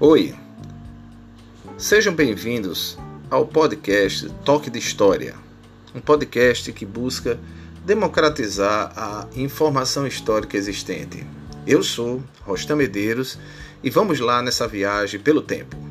Oi, sejam bem-vindos ao podcast Toque de História, um podcast que busca democratizar a informação histórica existente. Eu sou Rostam Medeiros e vamos lá nessa viagem pelo tempo.